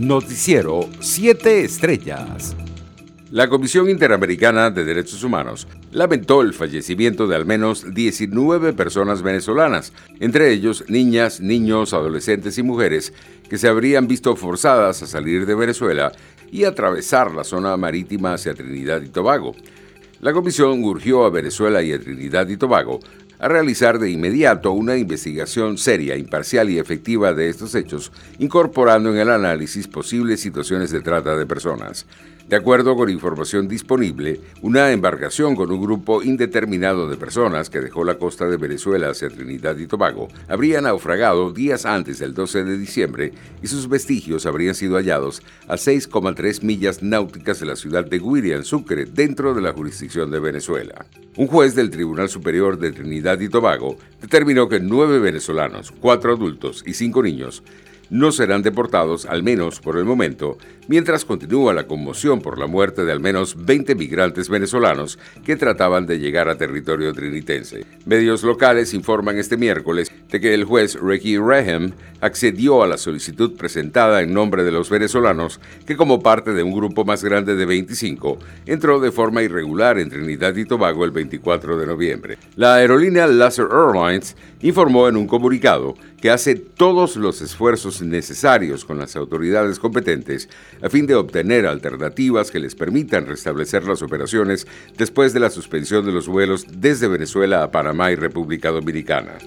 Noticiero 7 Estrellas. La Comisión Interamericana de Derechos Humanos lamentó el fallecimiento de al menos 19 personas venezolanas, entre ellos niñas, niños, adolescentes y mujeres, que se habrían visto forzadas a salir de Venezuela y atravesar la zona marítima hacia Trinidad y Tobago. La comisión urgió a Venezuela y a Trinidad y Tobago a realizar de inmediato una investigación seria, imparcial y efectiva de estos hechos, incorporando en el análisis posibles situaciones de trata de personas. De acuerdo con información disponible, una embarcación con un grupo indeterminado de personas que dejó la costa de Venezuela hacia Trinidad y Tobago habría naufragado días antes del 12 de diciembre y sus vestigios habrían sido hallados a 6,3 millas náuticas de la ciudad de Guiria, Sucre, dentro de la jurisdicción de Venezuela. Un juez del Tribunal Superior de Trinidad y Tobago determinó que nueve venezolanos, cuatro adultos y cinco niños no serán deportados, al menos por el momento, mientras continúa la conmoción por la muerte de al menos 20 migrantes venezolanos que trataban de llegar a territorio trinitense. Medios locales informan este miércoles de que el juez Ricky Raham accedió a la solicitud presentada en nombre de los venezolanos que como parte de un grupo más grande de 25 entró de forma irregular en Trinidad y Tobago el 24 de noviembre. La aerolínea Laser Airlines informó en un comunicado que hace todos los esfuerzos necesarios con las autoridades competentes a fin de obtener alternativas que les permitan restablecer las operaciones después de la suspensión de los vuelos desde Venezuela a Panamá y República Dominicana.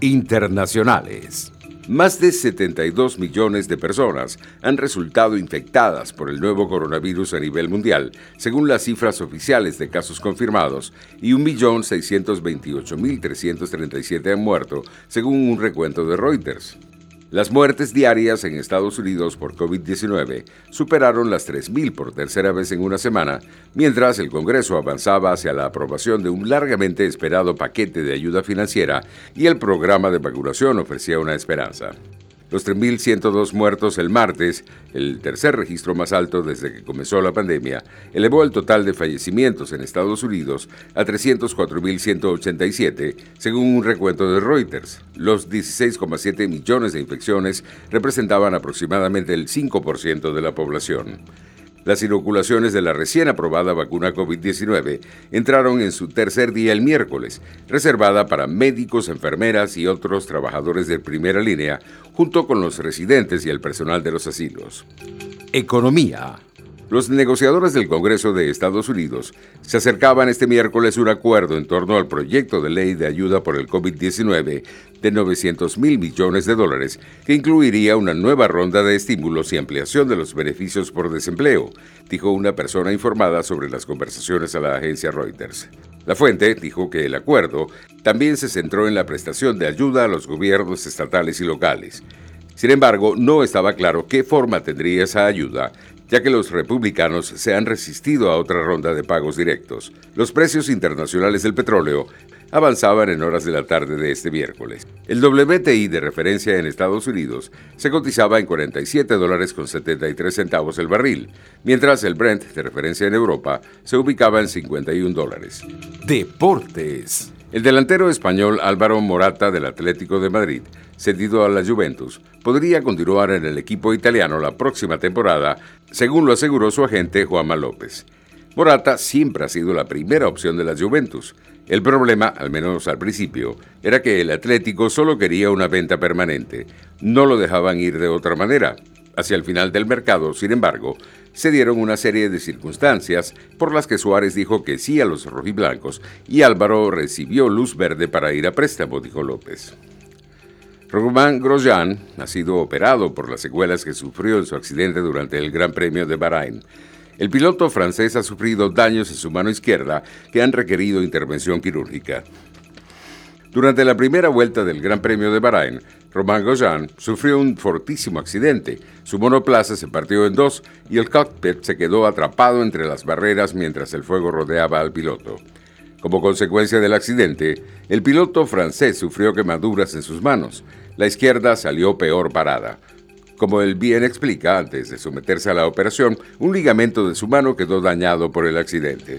Internacionales. Más de 72 millones de personas han resultado infectadas por el nuevo coronavirus a nivel mundial, según las cifras oficiales de casos confirmados, y 1.628.337 han muerto, según un recuento de Reuters. Las muertes diarias en Estados Unidos por COVID-19 superaron las 3.000 por tercera vez en una semana, mientras el Congreso avanzaba hacia la aprobación de un largamente esperado paquete de ayuda financiera y el programa de vacunación ofrecía una esperanza. Los 3.102 muertos el martes, el tercer registro más alto desde que comenzó la pandemia, elevó el total de fallecimientos en Estados Unidos a 304.187, según un recuento de Reuters. Los 16,7 millones de infecciones representaban aproximadamente el 5% de la población. Las inoculaciones de la recién aprobada vacuna COVID-19 entraron en su tercer día el miércoles, reservada para médicos, enfermeras y otros trabajadores de primera línea, junto con los residentes y el personal de los asilos. Economía. Los negociadores del Congreso de Estados Unidos se acercaban este miércoles a un acuerdo en torno al proyecto de ley de ayuda por el COVID-19 de 900 mil millones de dólares, que incluiría una nueva ronda de estímulos y ampliación de los beneficios por desempleo, dijo una persona informada sobre las conversaciones a la agencia Reuters. La fuente dijo que el acuerdo también se centró en la prestación de ayuda a los gobiernos estatales y locales. Sin embargo, no estaba claro qué forma tendría esa ayuda ya que los republicanos se han resistido a otra ronda de pagos directos. Los precios internacionales del petróleo avanzaban en horas de la tarde de este miércoles. El WTI de referencia en Estados Unidos se cotizaba en 47 dólares con 73 centavos el barril, mientras el Brent de referencia en Europa se ubicaba en 51 dólares. Deportes. El delantero español Álvaro Morata del Atlético de Madrid, cedido a la Juventus, podría continuar en el equipo italiano la próxima temporada, según lo aseguró su agente Juanma López. Morata siempre ha sido la primera opción de la Juventus. El problema, al menos al principio, era que el Atlético solo quería una venta permanente. No lo dejaban ir de otra manera. Hacia el final del mercado, sin embargo, se dieron una serie de circunstancias por las que Suárez dijo que sí a los rojiblancos y Álvaro recibió luz verde para ir a préstamo, dijo López. Román Grosjean ha sido operado por las secuelas que sufrió en su accidente durante el Gran Premio de Bahrein. El piloto francés ha sufrido daños en su mano izquierda que han requerido intervención quirúrgica. Durante la primera vuelta del Gran Premio de Bahrein, Román Grosjean sufrió un fortísimo accidente. Su monoplaza se partió en dos y el cockpit se quedó atrapado entre las barreras mientras el fuego rodeaba al piloto. Como consecuencia del accidente, el piloto francés sufrió quemaduras en sus manos. La izquierda salió peor parada. Como él bien explica, antes de someterse a la operación, un ligamento de su mano quedó dañado por el accidente.